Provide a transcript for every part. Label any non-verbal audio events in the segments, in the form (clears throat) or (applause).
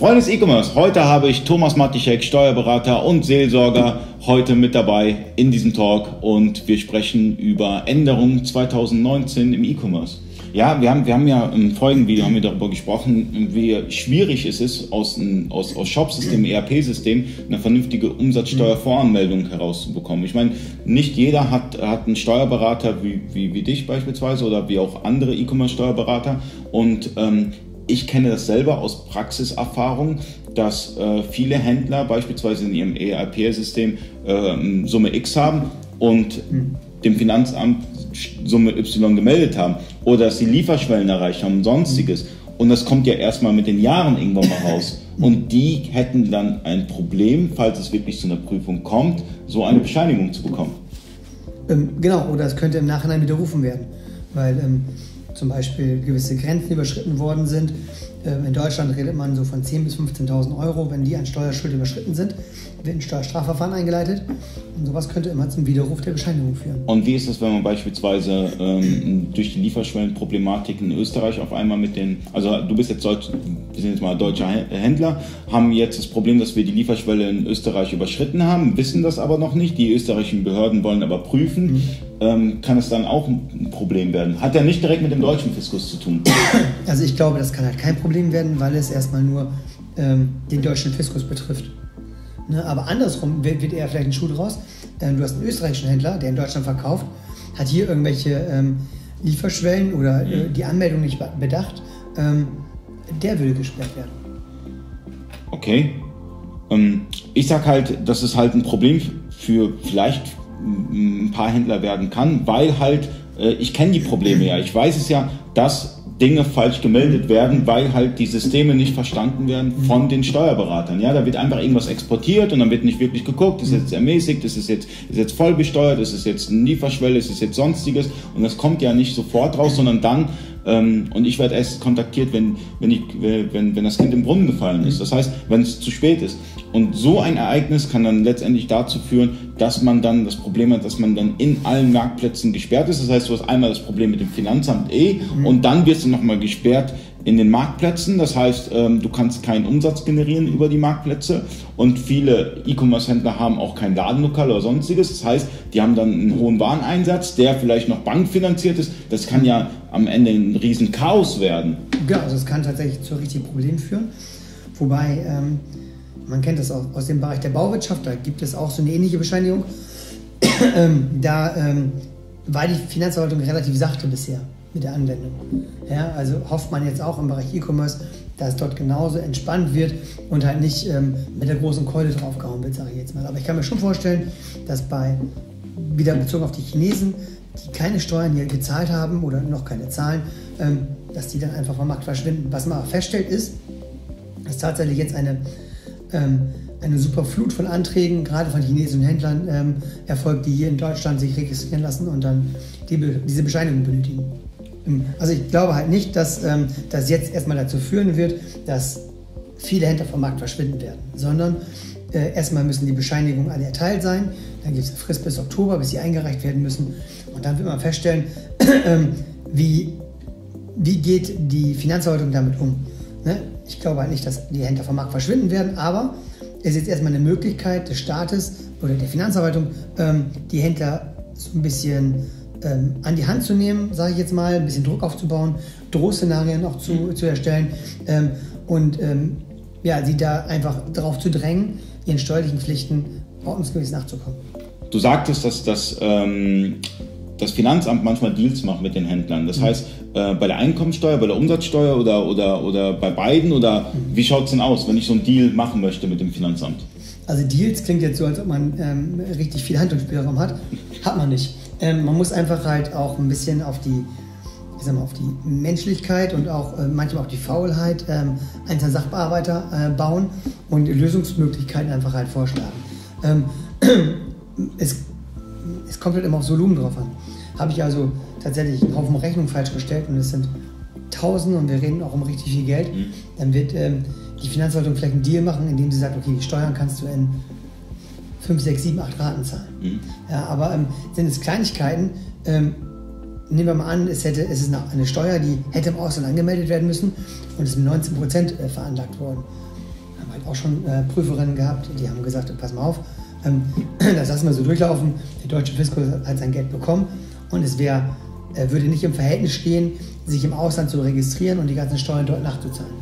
Freunde des E-Commerce, heute habe ich Thomas Matischek, Steuerberater und Seelsorger, heute mit dabei in diesem Talk und wir sprechen über Änderungen 2019 im E-Commerce. Ja, wir haben, wir haben ja im folgenden Video haben wir darüber gesprochen, wie schwierig es ist, aus, aus, aus Shopsystem, ERP-System eine vernünftige Umsatzsteuervoranmeldung herauszubekommen. Ich meine, nicht jeder hat, hat einen Steuerberater wie, wie, wie dich beispielsweise oder wie auch andere E-Commerce-Steuerberater und ähm, ich kenne das selber aus Praxiserfahrung, dass äh, viele Händler beispielsweise in ihrem ERP-System äh, Summe X haben und mhm. dem Finanzamt Summe Y gemeldet haben oder dass sie Lieferschwellen erreicht haben und sonstiges. Und das kommt ja erstmal mit den Jahren irgendwann mal raus. Und die hätten dann ein Problem, falls es wirklich zu einer Prüfung kommt, so eine Bescheinigung zu bekommen. Ähm, genau, oder es könnte im Nachhinein widerrufen werden. Weil ähm, zum Beispiel gewisse Grenzen überschritten worden sind. Ähm, in Deutschland redet man so von 10.000 bis 15.000 Euro. Wenn die an Steuerschuld überschritten sind, wird ein Steuerstrafverfahren eingeleitet. Und sowas könnte immer zum Widerruf der Bescheinigung führen. Und wie ist das, wenn man beispielsweise ähm, durch die Lieferschwellenproblematik in Österreich auf einmal mit den, also du bist jetzt Deutsch, wir sind jetzt mal deutscher Händler, haben jetzt das Problem, dass wir die Lieferschwelle in Österreich überschritten haben, wissen das aber noch nicht. Die österreichischen Behörden wollen aber prüfen. Mhm. Ähm, kann es dann auch ein Problem werden? Hat ja nicht direkt mit dem deutschen Fiskus zu tun. Also ich glaube, das kann halt kein Problem werden, weil es erstmal nur ähm, den deutschen Fiskus betrifft. Ne? Aber andersrum wird, wird eher vielleicht ein Schuh draus. Ähm, du hast einen österreichischen Händler, der in Deutschland verkauft, hat hier irgendwelche ähm, Lieferschwellen oder äh, die Anmeldung nicht bedacht. Ähm, der würde gesperrt werden. Okay. Ähm, ich sag halt, dass es halt ein Problem für vielleicht ein paar Händler werden kann, weil halt äh, ich kenne die Probleme ja. Ich weiß es ja, dass Dinge falsch gemeldet werden, weil halt die Systeme nicht verstanden werden von den Steuerberatern. Ja, da wird einfach irgendwas exportiert und dann wird nicht wirklich geguckt, ist jetzt ermäßigt, ist jetzt, ist jetzt voll besteuert, ist jetzt eine Lieferschwelle, ist jetzt sonstiges und das kommt ja nicht sofort raus, sondern dann ähm, und ich werde erst kontaktiert, wenn, wenn, ich, wenn, wenn das Kind im Brunnen gefallen ist. Das heißt, wenn es zu spät ist. Und so ein Ereignis kann dann letztendlich dazu führen, dass man dann das Problem hat, dass man dann in allen Marktplätzen gesperrt ist. Das heißt, du hast einmal das Problem mit dem Finanzamt eh mhm. und dann wirst du nochmal gesperrt in den Marktplätzen. Das heißt, ähm, du kannst keinen Umsatz generieren über die Marktplätze und viele E-Commerce-Händler haben auch kein Ladenlokal oder sonstiges. Das heißt, die haben dann einen hohen Wareneinsatz, der vielleicht noch bankfinanziert ist. Das kann ja am Ende ein riesen Chaos werden. Ja, also es kann tatsächlich zu richtigen Problemen führen. Wobei, ähm, man kennt das auch aus dem Bereich der Bauwirtschaft, da gibt es auch so eine ähnliche Bescheinigung. (clears throat) ähm, da ähm, war die Finanzverwaltung relativ sachte bisher mit der Anwendung. Ja, also hofft man jetzt auch im Bereich E-Commerce, dass dort genauso entspannt wird und halt nicht ähm, mit der großen Keule draufgehauen wird, sage ich jetzt mal. Aber ich kann mir schon vorstellen, dass bei, wieder bezogen auf die Chinesen, die keine Steuern hier gezahlt haben oder noch keine zahlen, ähm, dass die dann einfach vom Markt verschwinden. Was man aber feststellt ist, dass tatsächlich jetzt eine, ähm, eine super Flut von Anträgen, gerade von chinesischen Händlern, ähm, erfolgt, die hier in Deutschland sich registrieren lassen und dann die, diese Bescheinigung benötigen. Also ich glaube halt nicht, dass ähm, das jetzt erstmal dazu führen wird, dass viele Händler vom Markt verschwinden werden, sondern äh, erstmal müssen die Bescheinigungen alle erteilt sein, dann gibt es eine Frist bis Oktober, bis sie eingereicht werden müssen und dann wird man feststellen, (clears throat) wie, wie geht die Finanzverwaltung damit um. Ne? Ich glaube halt nicht, dass die Händler vom Markt verschwinden werden, aber es ist jetzt erstmal eine Möglichkeit des Staates oder der Finanzverwaltung, ähm, die Händler so ein bisschen ähm, an die Hand zu nehmen, sage ich jetzt mal, ein bisschen Druck aufzubauen, Drohszenarien auch zu, mhm. zu erstellen ähm, und ähm, ja, sie da einfach darauf zu drängen, ihren steuerlichen Pflichten ordnungsgemäß nachzukommen. Du sagtest, dass das, ähm, das Finanzamt manchmal Deals macht mit den Händlern. Das mhm. heißt, äh, bei der Einkommensteuer, bei der Umsatzsteuer oder, oder, oder bei beiden? Oder mhm. wie schaut es denn aus, wenn ich so einen Deal machen möchte mit dem Finanzamt? Also Deals klingt jetzt so, als ob man ähm, richtig viel Handlungsspielraum hat. Hat man nicht. Ähm, man muss einfach halt auch ein bisschen auf die, ich sag mal, auf die Menschlichkeit und auch äh, manchmal auf die Faulheit ähm, einzelner Sachbearbeiter äh, bauen und Lösungsmöglichkeiten einfach halt vorschlagen. Ähm, (clears throat) es, es kommt halt immer auf Volumen drauf an. Habe ich also tatsächlich einen Haufen Rechnungen falsch gestellt und es sind Tausende und wir reden auch um richtig viel Geld, mhm. dann wird ähm, die Finanzverwaltung vielleicht einen Deal machen, indem sie sagt, okay, die Steuern kannst du in 5, 6, 7, 8 Raten zahlen. Mhm. Ja, aber ähm, sind es Kleinigkeiten, ähm, nehmen wir mal an, es, hätte, es ist eine Steuer, die hätte im Ausland angemeldet werden müssen und ist mit 19 Prozent äh, veranlagt worden. haben halt auch schon äh, Prüferinnen gehabt, die haben gesagt, pass mal auf, ähm, (clears throat) das lassen wir so durchlaufen. Der deutsche Fiskus hat sein Geld bekommen und es wäre, äh, würde nicht im Verhältnis stehen, sich im Ausland zu registrieren und die ganzen Steuern dort nachzuzahlen.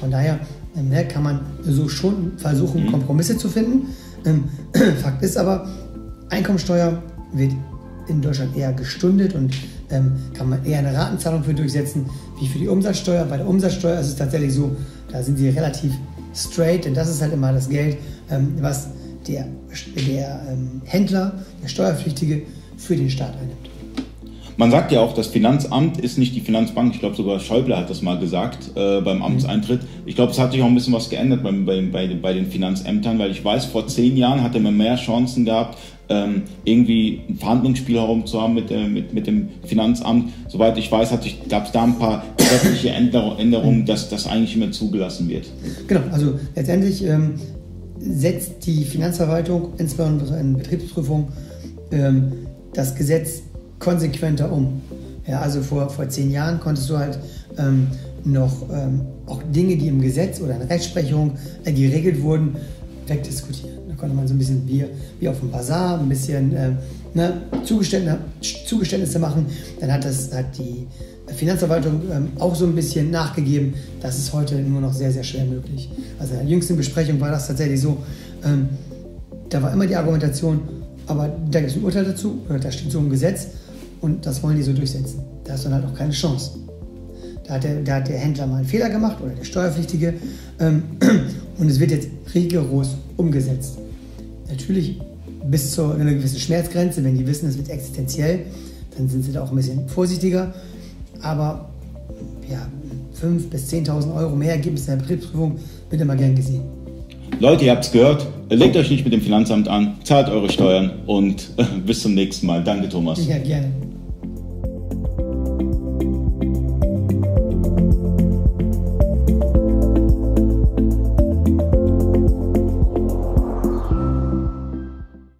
Von daher äh, kann man so schon versuchen, mhm. Kompromisse zu finden. Ähm, (clears throat) Fakt ist aber, Einkommensteuer wird in Deutschland eher gestundet und ähm, kann man eher eine Ratenzahlung für durchsetzen, wie für die Umsatzsteuer. Bei der Umsatzsteuer ist es tatsächlich so, da sind sie relativ straight, denn das ist halt immer das Geld, ähm, was der, der ähm, Händler, der Steuerpflichtige für den Staat einnimmt. Man sagt ja auch, das Finanzamt ist nicht die Finanzbank. Ich glaube, sogar Schäuble hat das mal gesagt äh, beim Amtseintritt. Ich glaube, es hat sich auch ein bisschen was geändert bei, bei, bei, bei den Finanzämtern, weil ich weiß, vor zehn Jahren hatte man mehr Chancen gehabt, ähm, irgendwie ein Verhandlungsspielraum zu haben mit, äh, mit, mit dem Finanzamt. Soweit ich weiß, gab es da ein paar gesetzliche Änderungen, dass das eigentlich immer zugelassen wird. Genau, also letztendlich ähm, setzt die Finanzverwaltung, insbesondere in Betriebsprüfung, ähm, das Gesetz konsequenter um. Ja, also vor, vor zehn Jahren konntest du halt ähm, noch ähm, auch Dinge, die im Gesetz oder in Rechtsprechung äh, geregelt wurden, wegdiskutieren. Da konnte man so ein bisschen wie, wie auf dem Bazar ein bisschen äh, ne, Zugeständnisse, Zugeständnisse machen. Dann hat, das, hat die Finanzverwaltung ähm, auch so ein bisschen nachgegeben. Das ist heute nur noch sehr, sehr schwer möglich. Also in der jüngsten Besprechung war das tatsächlich so. Ähm, da war immer die Argumentation, aber da gibt es ein Urteil dazu, da steht so im Gesetz und das wollen die so durchsetzen. Da hast du dann halt auch keine Chance. Da hat, der, da hat der Händler mal einen Fehler gemacht oder der Steuerpflichtige ähm, (clears throat) und es wird jetzt rigoros umgesetzt. Natürlich bis zu einer gewissen Schmerzgrenze, wenn die wissen, es wird existenziell, dann sind sie da auch ein bisschen vorsichtiger. Aber ja, 5.000 bis 10.000 Euro mehr Ergebnis in der Betriebsprüfung wird immer gern gesehen. Leute, ihr habt es gehört. Legt euch nicht mit dem Finanzamt an, zahlt eure Steuern und (laughs) bis zum nächsten Mal. Danke, Thomas. Ja, gerne.